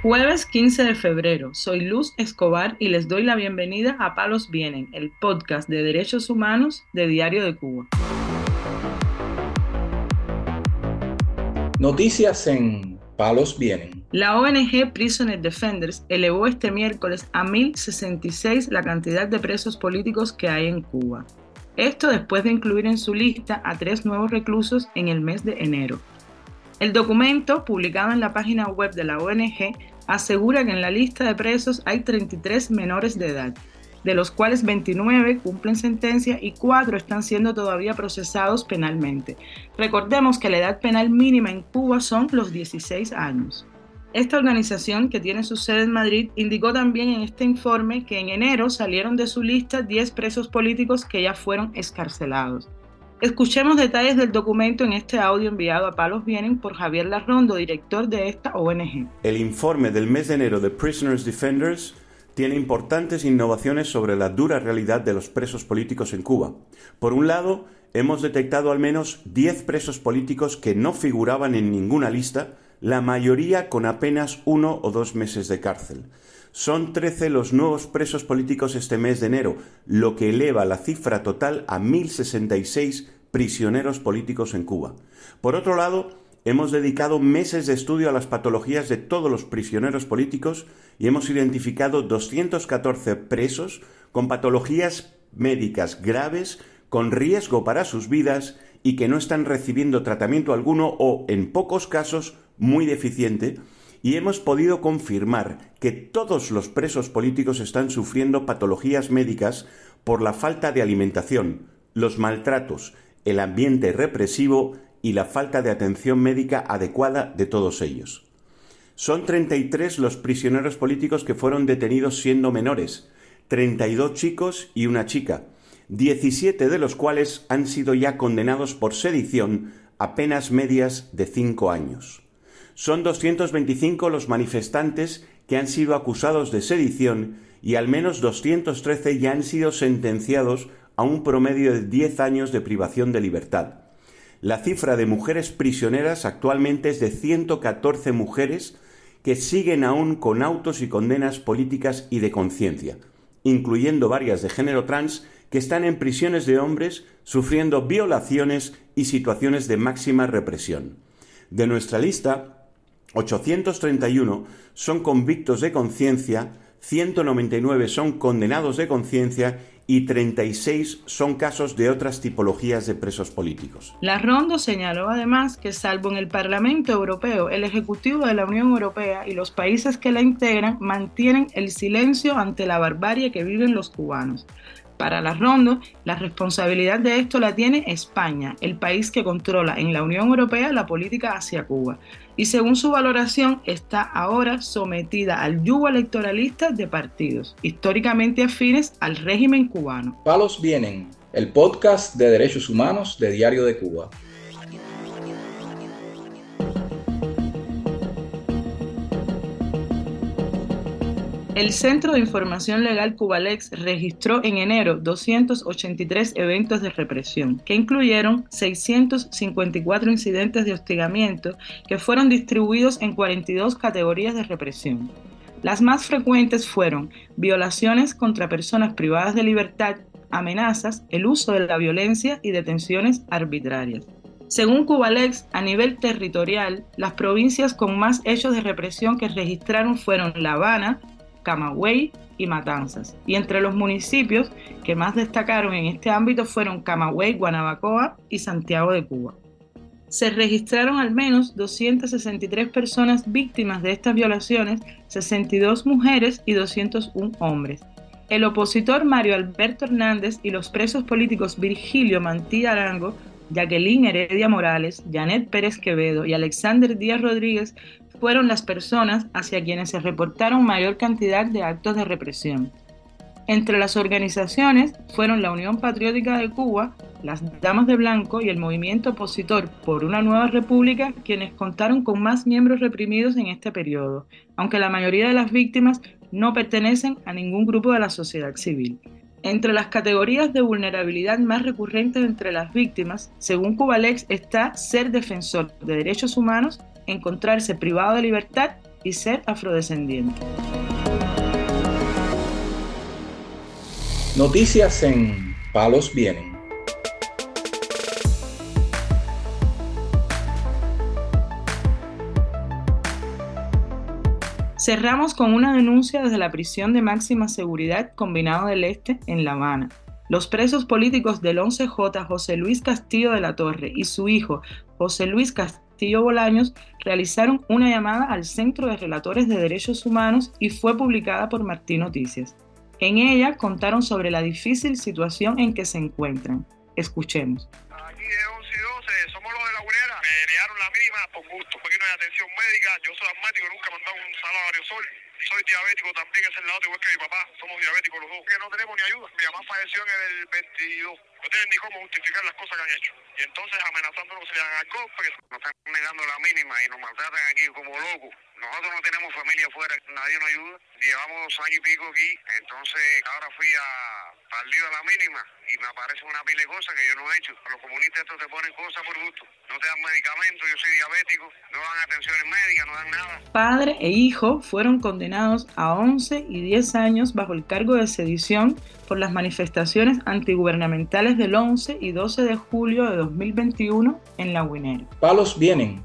Jueves 15 de febrero, soy Luz Escobar y les doy la bienvenida a Palos Vienen, el podcast de derechos humanos de Diario de Cuba. Noticias en Palos Vienen. La ONG Prisoner Defenders elevó este miércoles a 1.066 la cantidad de presos políticos que hay en Cuba. Esto después de incluir en su lista a tres nuevos reclusos en el mes de enero. El documento, publicado en la página web de la ONG, asegura que en la lista de presos hay 33 menores de edad, de los cuales 29 cumplen sentencia y 4 están siendo todavía procesados penalmente. Recordemos que la edad penal mínima en Cuba son los 16 años. Esta organización, que tiene su sede en Madrid, indicó también en este informe que en enero salieron de su lista 10 presos políticos que ya fueron escarcelados. Escuchemos detalles del documento en este audio enviado a Palos Vienen por Javier Larrondo, director de esta ONG. El informe del mes de enero de Prisoners Defenders tiene importantes innovaciones sobre la dura realidad de los presos políticos en Cuba. Por un lado, hemos detectado al menos 10 presos políticos que no figuraban en ninguna lista, la mayoría con apenas uno o dos meses de cárcel. Son 13 los nuevos presos políticos este mes de enero, lo que eleva la cifra total a 1.066 prisioneros políticos en Cuba. Por otro lado, hemos dedicado meses de estudio a las patologías de todos los prisioneros políticos y hemos identificado 214 presos con patologías médicas graves, con riesgo para sus vidas y que no están recibiendo tratamiento alguno o, en pocos casos, muy deficiente, y hemos podido confirmar que todos los presos políticos están sufriendo patologías médicas por la falta de alimentación, los maltratos, el ambiente represivo y la falta de atención médica adecuada de todos ellos. Son 33 los prisioneros políticos que fueron detenidos siendo menores, 32 chicos y una chica, 17 de los cuales han sido ya condenados por sedición a penas medias de 5 años. Son 225 los manifestantes que han sido acusados de sedición y al menos 213 ya han sido sentenciados a un promedio de 10 años de privación de libertad. La cifra de mujeres prisioneras actualmente es de 114 mujeres que siguen aún con autos y condenas políticas y de conciencia, incluyendo varias de género trans que están en prisiones de hombres sufriendo violaciones y situaciones de máxima represión. De nuestra lista, 831 son convictos de conciencia, 199 son condenados de conciencia y 36 son casos de otras tipologías de presos políticos. La Rondo señaló además que salvo en el Parlamento Europeo, el Ejecutivo de la Unión Europea y los países que la integran mantienen el silencio ante la barbarie que viven los cubanos. Para la Rondo, la responsabilidad de esto la tiene España, el país que controla en la Unión Europea la política hacia Cuba. Y según su valoración, está ahora sometida al yugo electoralista de partidos, históricamente afines al régimen cubano. Palos Vienen, el podcast de derechos humanos de Diario de Cuba. El Centro de Información Legal Cubalex registró en enero 283 eventos de represión, que incluyeron 654 incidentes de hostigamiento que fueron distribuidos en 42 categorías de represión. Las más frecuentes fueron violaciones contra personas privadas de libertad, amenazas, el uso de la violencia y detenciones arbitrarias. Según Cubalex, a nivel territorial, las provincias con más hechos de represión que registraron fueron La Habana, Camagüey y Matanzas. Y entre los municipios que más destacaron en este ámbito fueron Camagüey, Guanabacoa y Santiago de Cuba. Se registraron al menos 263 personas víctimas de estas violaciones, 62 mujeres y 201 hombres. El opositor Mario Alberto Hernández y los presos políticos Virgilio Mantilla Arango Jacqueline Heredia Morales, Janet Pérez Quevedo y Alexander Díaz Rodríguez fueron las personas hacia quienes se reportaron mayor cantidad de actos de represión. Entre las organizaciones fueron la Unión Patriótica de Cuba, las Damas de Blanco y el movimiento opositor por una nueva república, quienes contaron con más miembros reprimidos en este periodo, aunque la mayoría de las víctimas no pertenecen a ningún grupo de la sociedad civil. Entre las categorías de vulnerabilidad más recurrentes entre las víctimas, según Cubalex, está ser defensor de derechos humanos, encontrarse privado de libertad y ser afrodescendiente. Noticias en Palos Vienen. Cerramos con una denuncia desde la prisión de máxima seguridad Combinado del Este en La Habana. Los presos políticos del 11J José Luis Castillo de la Torre y su hijo José Luis Castillo Bolaños realizaron una llamada al Centro de Relatores de Derechos Humanos y fue publicada por Martín Noticias. En ella contaron sobre la difícil situación en que se encuentran. Escuchemos. Aquí de 11 y 12, somos los de la UNERA. Me negaron la mínima por gusto. Aquí no hay atención médica. Yo soy asmático, nunca me han dado un salario sol. Y soy diabético también, es el lado igual que mi papá. Somos diabéticos los dos. Que no tenemos ni ayuda. Mi mamá falleció en el 22. No tienen ni cómo justificar las cosas que han hecho. Y entonces amenazándonos le dan alcohol porque nos están negando la mínima y nos maltratan aquí como locos. Nosotros no tenemos familia afuera, nadie nos ayuda. Llevamos dos años y pico aquí, entonces ahora fui a, lío de la mínima y me aparece una pila de cosas que yo no he hecho. Los comunistas estos te ponen cosas por gusto. No te dan medicamentos, yo soy diabético, no dan atenciones médicas, no dan nada. Padre e hijo fueron condenados a 11 y 10 años bajo el cargo de sedición por las manifestaciones antigubernamentales del 11 y 12 de julio de 2021 en La Guinera. Palos Vienen,